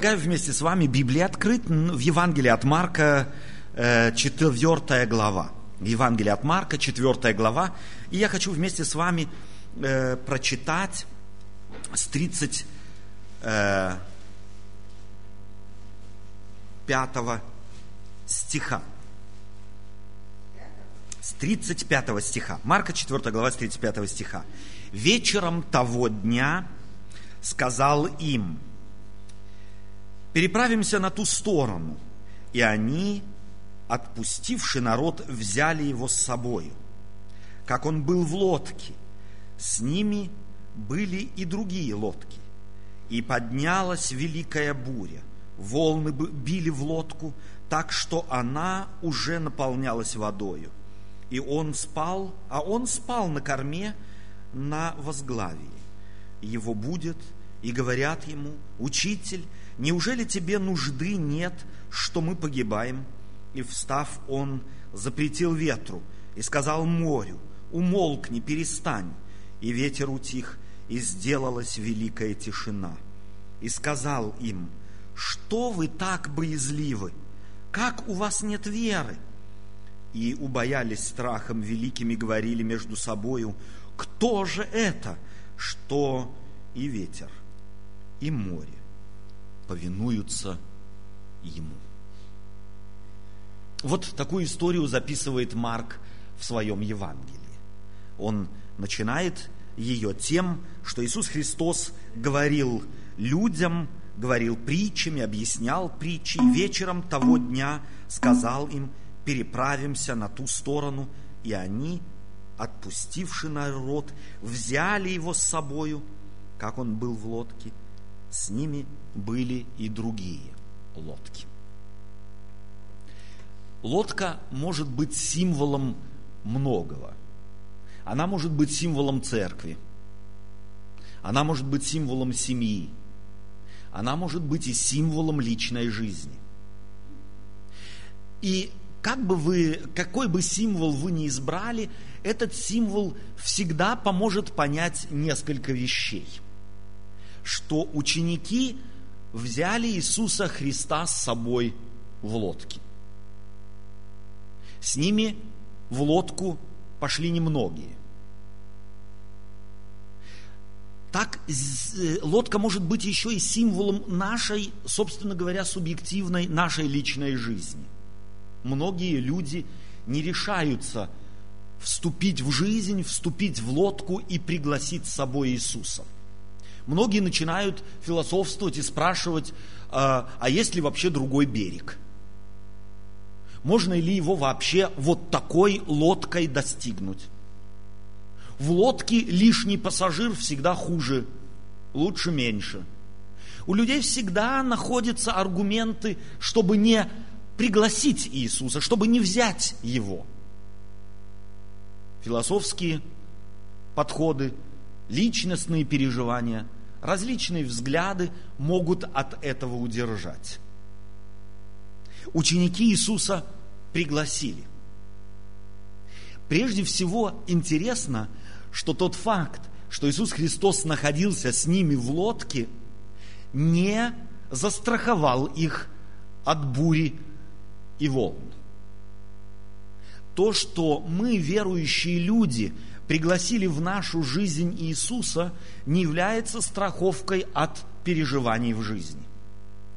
Предлагаю вместе с вами Библия открыть в Евангелии от Марка, 4 глава. Евангелие от Марка, 4 глава. И я хочу вместе с вами э, прочитать с 35 э, стиха. С 35 стиха. Марка 4 глава с 35 стиха. «Вечером того дня сказал им, переправимся на ту сторону. И они, отпустивший народ, взяли его с собою. Как он был в лодке, с ними были и другие лодки. И поднялась великая буря. Волны били в лодку, так что она уже наполнялась водою. И он спал, а он спал на корме на возглавии. Его будет, и говорят ему, «Учитель, неужели тебе нужды нет, что мы погибаем? И встав, он запретил ветру и сказал морю, умолкни, перестань. И ветер утих, и сделалась великая тишина. И сказал им, что вы так боязливы? Как у вас нет веры? И убоялись страхом великим и говорили между собою, кто же это, что и ветер, и море повинуются Ему. Вот такую историю записывает Марк в своем Евангелии. Он начинает ее тем, что Иисус Христос говорил людям, говорил притчами, объяснял притчи, и вечером того дня сказал им, переправимся на ту сторону, и они, отпустивши народ, взяли его с собою, как он был в лодке, с ними были и другие лодки. Лодка может быть символом многого. Она может быть символом церкви. Она может быть символом семьи. Она может быть и символом личной жизни. И как бы вы, какой бы символ вы ни избрали, этот символ всегда поможет понять несколько вещей. Что ученики взяли Иисуса Христа с собой в лодке. С ними в лодку пошли немногие. Так э, лодка может быть еще и символом нашей, собственно говоря, субъективной, нашей личной жизни. Многие люди не решаются вступить в жизнь, вступить в лодку и пригласить с собой Иисуса – многие начинают философствовать и спрашивать, а, а есть ли вообще другой берег? Можно ли его вообще вот такой лодкой достигнуть? В лодке лишний пассажир всегда хуже, лучше меньше. У людей всегда находятся аргументы, чтобы не пригласить Иисуса, чтобы не взять Его. Философские подходы, личностные переживания – различные взгляды могут от этого удержать. Ученики Иисуса пригласили. Прежде всего интересно, что тот факт, что Иисус Христос находился с ними в лодке, не застраховал их от бури и волн. То, что мы, верующие люди, пригласили в нашу жизнь Иисуса, не является страховкой от переживаний в жизни.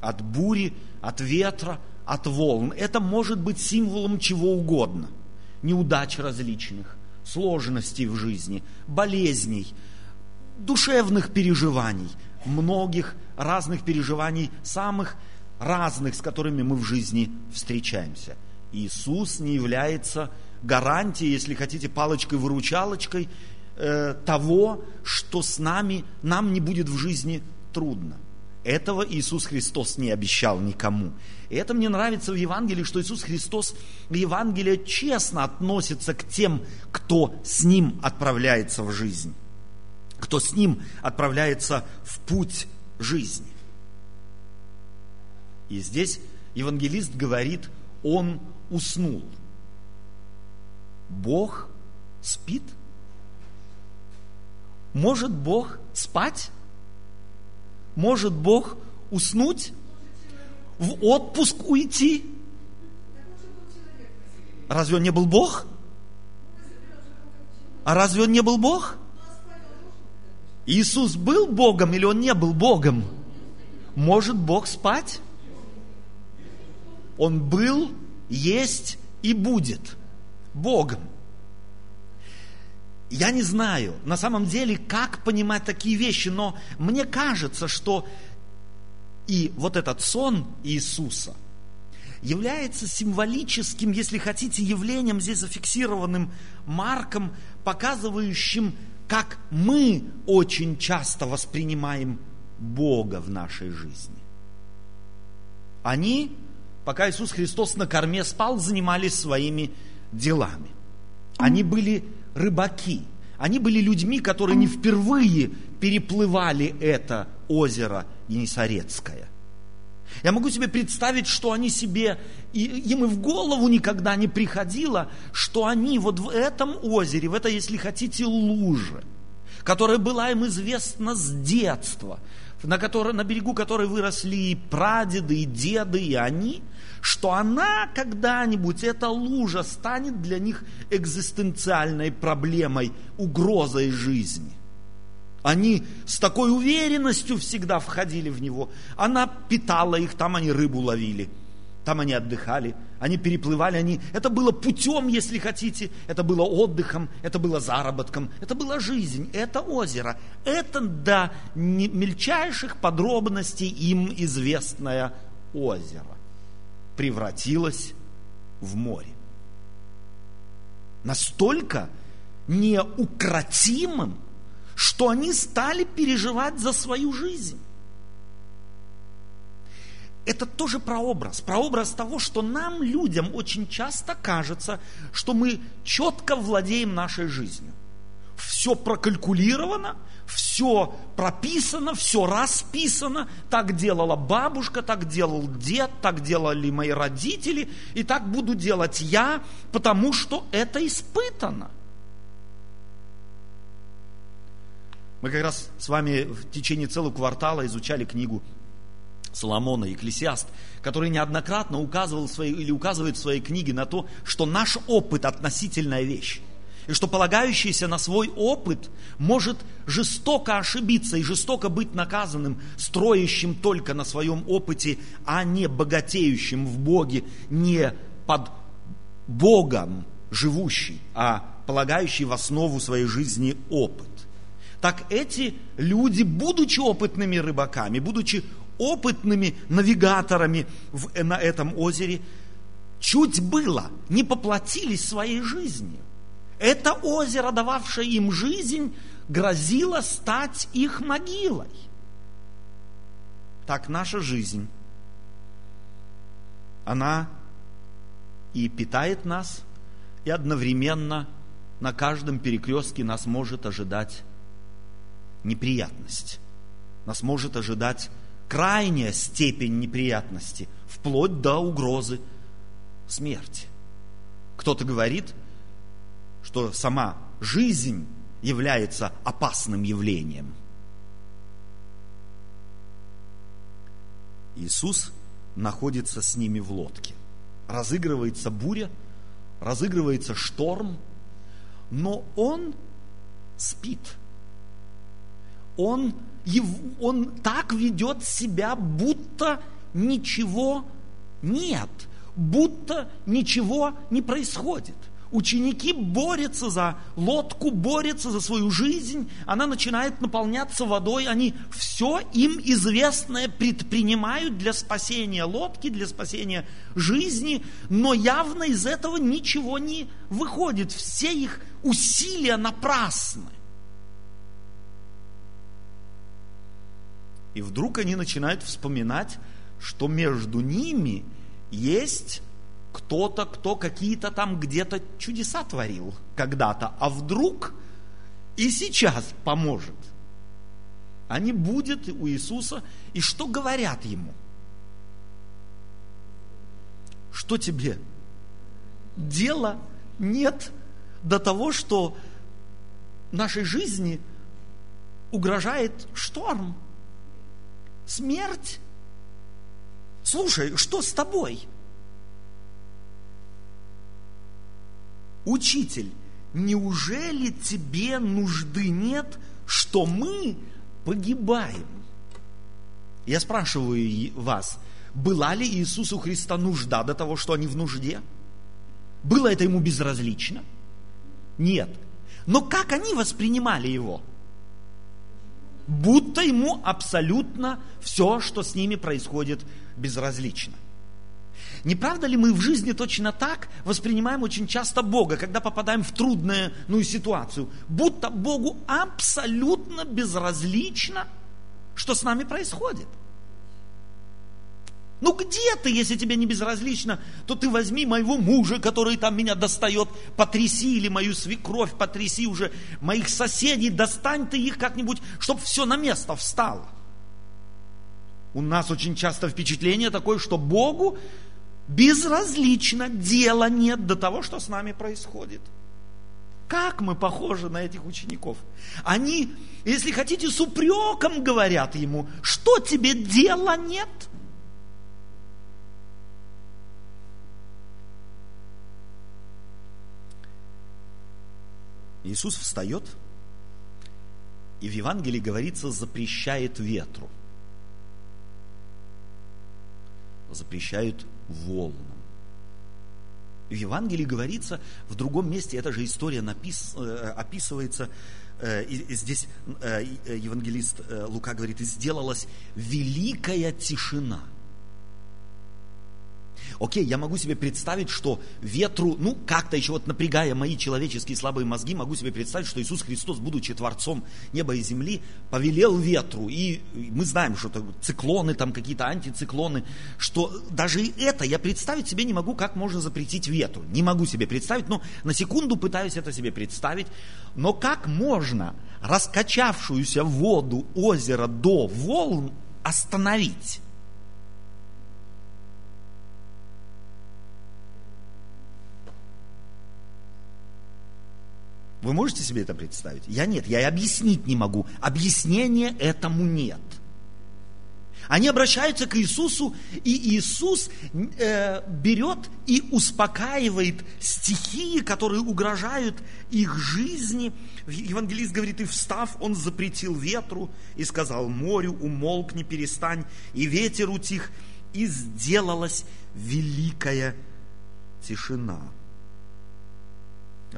От бури, от ветра, от волн. Это может быть символом чего угодно. Неудач различных, сложностей в жизни, болезней, душевных переживаний, многих разных переживаний, самых разных, с которыми мы в жизни встречаемся. Иисус не является гарантией, если хотите, палочкой-выручалочкой э, того, что с нами, нам не будет в жизни трудно. Этого Иисус Христос не обещал никому. И это мне нравится в Евангелии, что Иисус Христос в Евангелии честно относится к тем, кто с Ним отправляется в жизнь, кто с Ним отправляется в путь жизни. И здесь евангелист говорит, он уснул. Бог спит? Может Бог спать? Может Бог уснуть? в отпуск уйти. Разве он не был Бог? А разве он не был Бог? Иисус был Богом или он не был Богом? Может Бог спать? Он был, есть и будет Богом. Я не знаю на самом деле, как понимать такие вещи, но мне кажется, что и вот этот сон Иисуса является символическим, если хотите, явлением, здесь зафиксированным Марком, показывающим, как мы очень часто воспринимаем Бога в нашей жизни. Они, пока Иисус Христос на корме спал, занимались своими делами. Они были рыбаки. Они были людьми, которые не впервые переплывали это озеро Енисарецкое. Я могу себе представить, что они себе, и им и в голову никогда не приходило, что они вот в этом озере, в этой, если хотите, луже, которая была им известна с детства, на, которой, на берегу которой выросли и прадеды, и деды, и они, что она когда-нибудь, эта лужа, станет для них экзистенциальной проблемой, угрозой жизни. Они с такой уверенностью всегда входили в него. Она питала их, там они рыбу ловили, там они отдыхали, они переплывали, они... это было путем, если хотите, это было отдыхом, это было заработком, это была жизнь, это озеро, это до мельчайших подробностей им известное озеро превратилось в море. Настолько неукротимым, что они стали переживать за свою жизнь. Это тоже прообраз, прообраз того, что нам, людям, очень часто кажется, что мы четко владеем нашей жизнью. Все прокалькулировано, все прописано, все расписано. Так делала бабушка, так делал дед, так делали мои родители, и так буду делать я, потому что это испытано. Мы как раз с вами в течение целого квартала изучали книгу Соломона, Екклесиаст, который неоднократно указывал свои, или указывает в своей книге на то, что наш опыт – относительная вещь. И что полагающийся на свой опыт может жестоко ошибиться и жестоко быть наказанным, строящим только на своем опыте, а не богатеющим в Боге, не под Богом живущий, а полагающий в основу своей жизни опыт так эти люди, будучи опытными рыбаками, будучи опытными навигаторами в, на этом озере, чуть было не поплатились своей жизнью. Это озеро, дававшее им жизнь, грозило стать их могилой. Так наша жизнь, она и питает нас, и одновременно на каждом перекрестке нас может ожидать неприятность. Нас может ожидать крайняя степень неприятности, вплоть до угрозы смерти. Кто-то говорит, что сама жизнь является опасным явлением. Иисус находится с ними в лодке. Разыгрывается буря, разыгрывается шторм, но он спит – он, он так ведет себя, будто ничего нет, будто ничего не происходит. Ученики борются за лодку, борются за свою жизнь, она начинает наполняться водой, они все им известное предпринимают для спасения лодки, для спасения жизни, но явно из этого ничего не выходит, все их усилия напрасны. И вдруг они начинают вспоминать, что между ними есть кто-то, кто какие-то там где-то чудеса творил когда-то, а вдруг и сейчас поможет. Они будут у Иисуса, и что говорят ему? Что тебе? Дела нет до того, что нашей жизни угрожает шторм, смерть. слушай, что с тобой? Учитель, неужели тебе нужды нет, что мы погибаем? Я спрашиваю вас, была ли Иисусу Христа нужда до того, что они в нужде? Было это ему безразлично? Нет. Но как они воспринимали его? Будто ему абсолютно все, что с ними происходит, безразлично. Не правда ли мы в жизни точно так воспринимаем очень часто Бога, когда попадаем в трудную ну, ситуацию? Будто Богу абсолютно безразлично, что с нами происходит. Ну где ты, если тебе не безразлично, то ты возьми моего мужа, который там меня достает, потряси, или мою свекровь, потряси уже моих соседей, достань ты их как-нибудь, чтобы все на место встало. У нас очень часто впечатление такое, что Богу безразлично, дела нет до того, что с нами происходит. Как мы похожи на этих учеников? Они, если хотите, с упреком говорят ему, что тебе дела нет – Иисус встает, и в Евангелии говорится, запрещает ветру, запрещает волнам. В Евангелии говорится, в другом месте эта же история напис, э, описывается, э, и здесь э, евангелист Лука говорит, и сделалась великая тишина – Окей, я могу себе представить, что ветру, ну, как-то еще вот напрягая мои человеческие слабые мозги, могу себе представить, что Иисус Христос, будучи Творцом неба и земли, повелел ветру. И мы знаем, что это циклоны, там какие-то антициклоны, что даже и это я представить себе не могу, как можно запретить ветру. Не могу себе представить, но на секунду пытаюсь это себе представить. Но как можно раскачавшуюся воду озера до волн остановить? Вы можете себе это представить? Я нет, я и объяснить не могу. Объяснения этому нет. Они обращаются к Иисусу, и Иисус э, берет и успокаивает стихии, которые угрожают их жизни. Евангелист говорит, и встав, он запретил ветру и сказал морю, умолкни, перестань, и ветер утих, и сделалась великая тишина.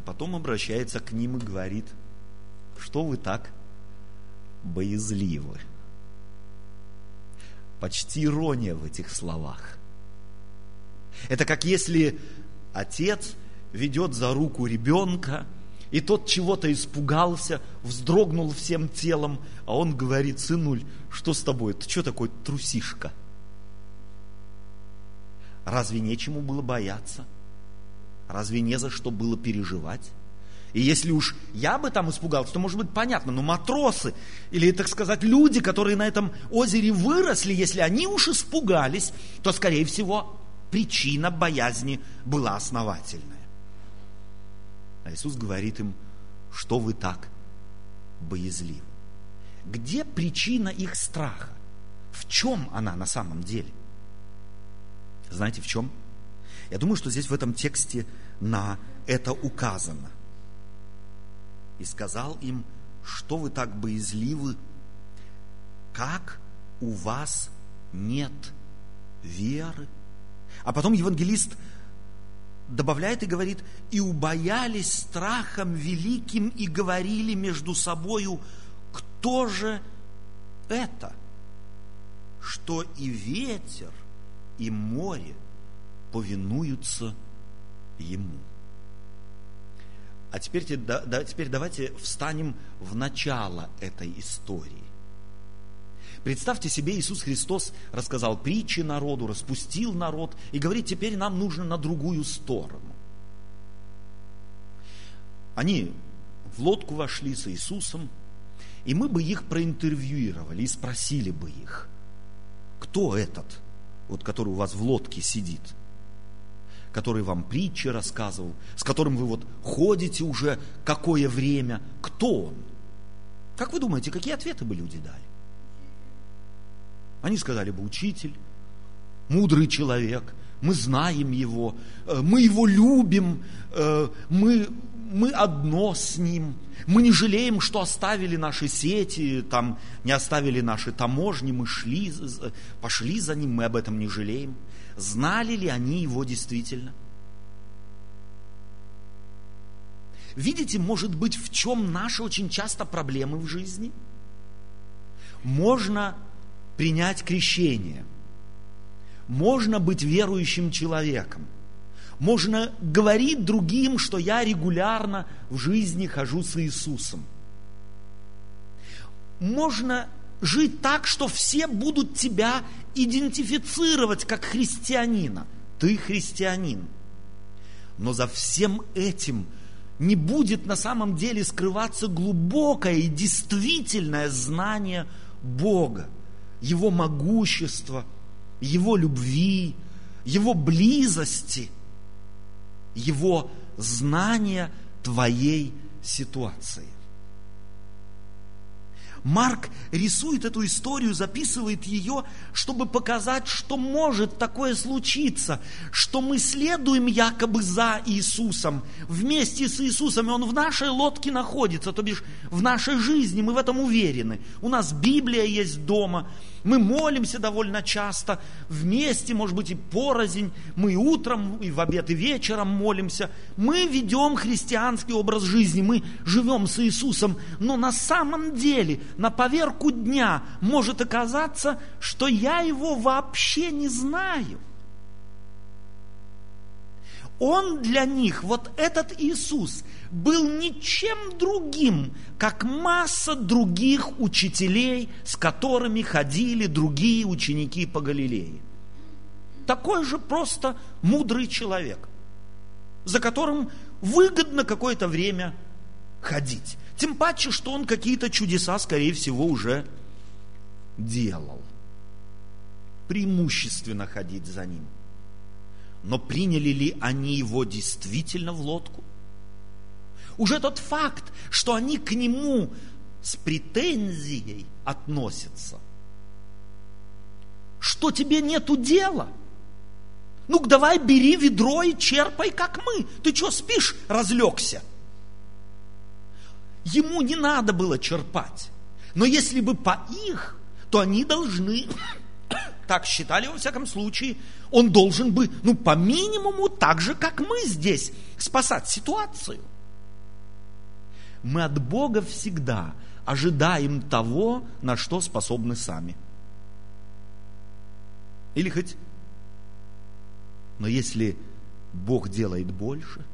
А потом обращается к ним и говорит, что вы так боязливы. Почти ирония в этих словах. Это как если отец ведет за руку ребенка, и тот чего-то испугался, вздрогнул всем телом, а он говорит, сынуль, что с тобой? Ты что такой трусишка? Разве нечему было бояться? Разве не за что было переживать? И если уж я бы там испугался, то может быть понятно, но матросы, или, так сказать, люди, которые на этом озере выросли, если они уж испугались, то, скорее всего, причина боязни была основательная. А Иисус говорит им, что вы так боязливы. Где причина их страха? В чем она на самом деле? Знаете, в чем? Я думаю, что здесь в этом тексте на это указано. И сказал им, что вы так боязливы, как у вас нет веры. А потом евангелист добавляет и говорит, и убоялись страхом великим и говорили между собою, кто же это, что и ветер, и море – повинуются Ему. А теперь, теперь давайте встанем в начало этой истории. Представьте себе, Иисус Христос рассказал притчи народу, распустил народ и говорит, теперь нам нужно на другую сторону. Они в лодку вошли с Иисусом, и мы бы их проинтервьюировали и спросили бы их, кто этот, вот который у вас в лодке сидит – который вам притчи рассказывал, с которым вы вот ходите уже какое время, кто он? Как вы думаете, какие ответы бы люди дали? Они сказали бы, учитель, мудрый человек, мы знаем его, э, мы его любим, э, мы, мы одно с ним, мы не жалеем, что оставили наши сети, там, не оставили наши таможни, мы шли, пошли за ним, мы об этом не жалеем. Знали ли они его действительно? Видите, может быть, в чем наши очень часто проблемы в жизни? Можно принять крещение. Можно быть верующим человеком. Можно говорить другим, что я регулярно в жизни хожу с Иисусом. Можно жить так, что все будут тебя идентифицировать как христианина. Ты христианин. Но за всем этим – не будет на самом деле скрываться глубокое и действительное знание Бога, Его могущества, Его любви, Его близости, Его знания твоей ситуации. Марк рисует эту историю, записывает ее, чтобы показать, что может такое случиться, что мы следуем якобы за Иисусом, вместе с Иисусом, и Он в нашей лодке находится, то бишь в нашей жизни, мы в этом уверены. У нас Библия есть дома, мы молимся довольно часто, вместе, может быть, и порознь. Мы и утром, и в обед, и вечером молимся. Мы ведем христианский образ жизни, мы живем с Иисусом. Но на самом деле, на поверку дня может оказаться, что я его вообще не знаю. Он для них, вот этот Иисус, был ничем другим, как масса других учителей, с которыми ходили другие ученики по Галилее. Такой же просто мудрый человек, за которым выгодно какое-то время ходить. Тем паче, что он какие-то чудеса, скорее всего, уже делал. Преимущественно ходить за ним – но приняли ли они его действительно в лодку? Уже тот факт, что они к нему с претензией относятся. Что тебе нету дела? Ну, давай бери ведро и черпай, как мы. Ты что, спишь, разлегся? Ему не надо было черпать. Но если бы по их, то они должны так считали во всяком случае, он должен бы, ну, по минимуму, так же, как мы здесь, спасать ситуацию. Мы от Бога всегда ожидаем того, на что способны сами. Или хоть... Но если Бог делает больше,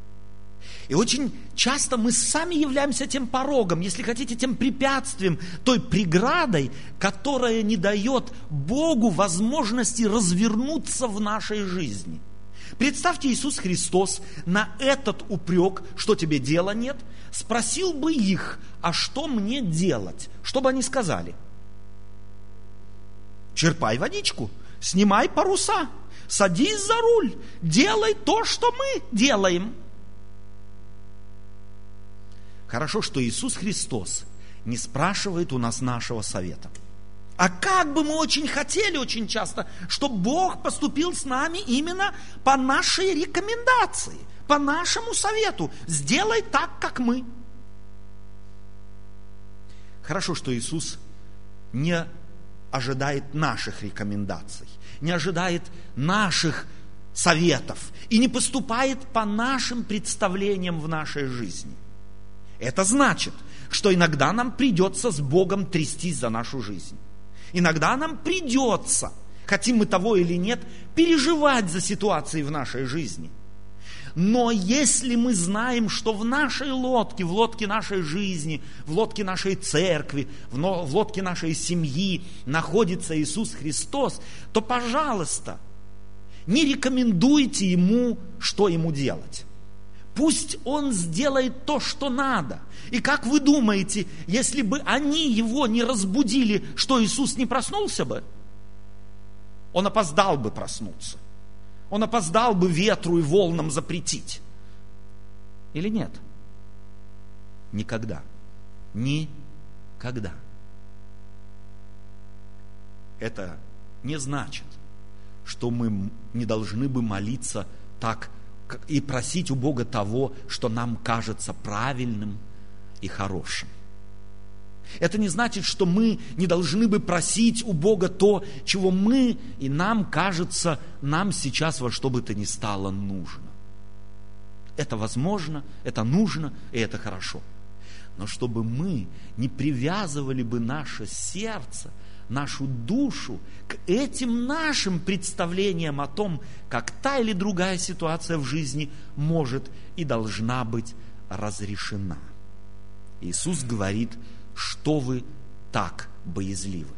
и очень часто мы сами являемся тем порогом, если хотите, тем препятствием, той преградой, которая не дает Богу возможности развернуться в нашей жизни. Представьте, Иисус Христос на этот упрек, что тебе дела нет, спросил бы их, а что мне делать? Что бы они сказали? Черпай водичку, снимай паруса, садись за руль, делай то, что мы делаем – Хорошо, что Иисус Христос не спрашивает у нас нашего совета. А как бы мы очень хотели очень часто, чтобы Бог поступил с нами именно по нашей рекомендации, по нашему совету. Сделай так, как мы. Хорошо, что Иисус не ожидает наших рекомендаций, не ожидает наших советов и не поступает по нашим представлениям в нашей жизни – это значит, что иногда нам придется с Богом трястись за нашу жизнь. Иногда нам придется, хотим мы того или нет, переживать за ситуации в нашей жизни. Но если мы знаем, что в нашей лодке, в лодке нашей жизни, в лодке нашей церкви, в лодке нашей семьи находится Иисус Христос, то, пожалуйста, не рекомендуйте Ему, что Ему делать. Пусть он сделает то, что надо. И как вы думаете, если бы они его не разбудили, что Иисус не проснулся бы? Он опоздал бы проснуться. Он опоздал бы ветру и волнам запретить. Или нет? Никогда. Никогда. Это не значит, что мы не должны бы молиться так и просить у Бога того, что нам кажется правильным и хорошим. Это не значит, что мы не должны бы просить у Бога то, чего мы и нам кажется, нам сейчас во что бы то ни стало нужно. Это возможно, это нужно, и это хорошо. Но чтобы мы не привязывали бы наше сердце, нашу душу к этим нашим представлениям о том, как та или другая ситуация в жизни может и должна быть разрешена. Иисус говорит, что вы так боязливы.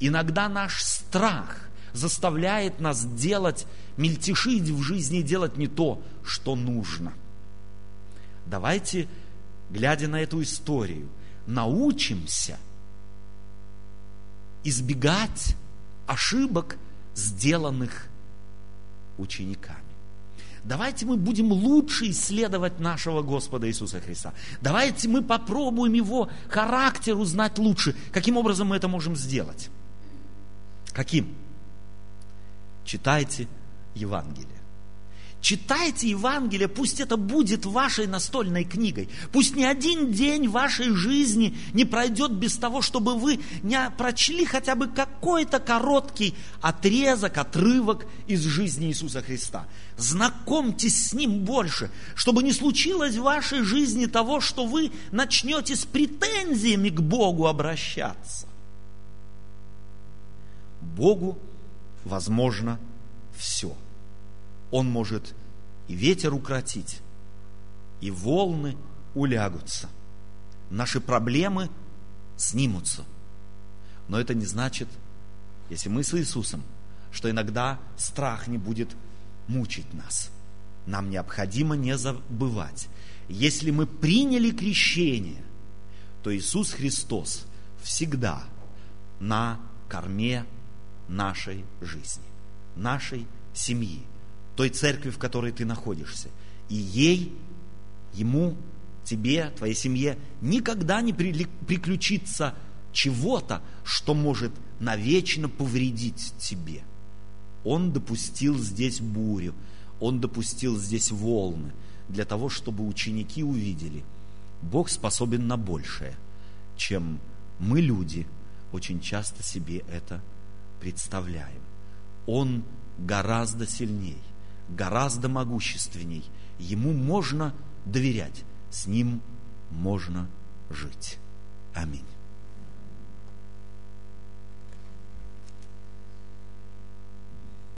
Иногда наш страх заставляет нас делать, мельтешить в жизни, делать не то, что нужно. Давайте, глядя на эту историю, научимся избегать ошибок, сделанных учениками. Давайте мы будем лучше исследовать нашего Господа Иисуса Христа. Давайте мы попробуем Его характер узнать лучше. Каким образом мы это можем сделать? Каким? Читайте Евангелие. Читайте Евангелие, пусть это будет вашей настольной книгой. Пусть ни один день вашей жизни не пройдет без того, чтобы вы не прочли хотя бы какой-то короткий отрезок, отрывок из жизни Иисуса Христа. Знакомьтесь с Ним больше, чтобы не случилось в вашей жизни того, что вы начнете с претензиями к Богу обращаться. Богу возможно все – он может и ветер укротить, и волны улягутся. Наши проблемы снимутся. Но это не значит, если мы с Иисусом, что иногда страх не будет мучить нас. Нам необходимо не забывать, если мы приняли крещение, то Иисус Христос всегда на корме нашей жизни, нашей семьи, той церкви, в которой ты находишься. И ей, ему, тебе, твоей семье никогда не приключится чего-то, что может навечно повредить тебе. Он допустил здесь бурю, он допустил здесь волны, для того, чтобы ученики увидели, Бог способен на большее, чем мы, люди, очень часто себе это представляем. Он гораздо сильнее гораздо могущественней. Ему можно доверять, с ним можно жить. Аминь.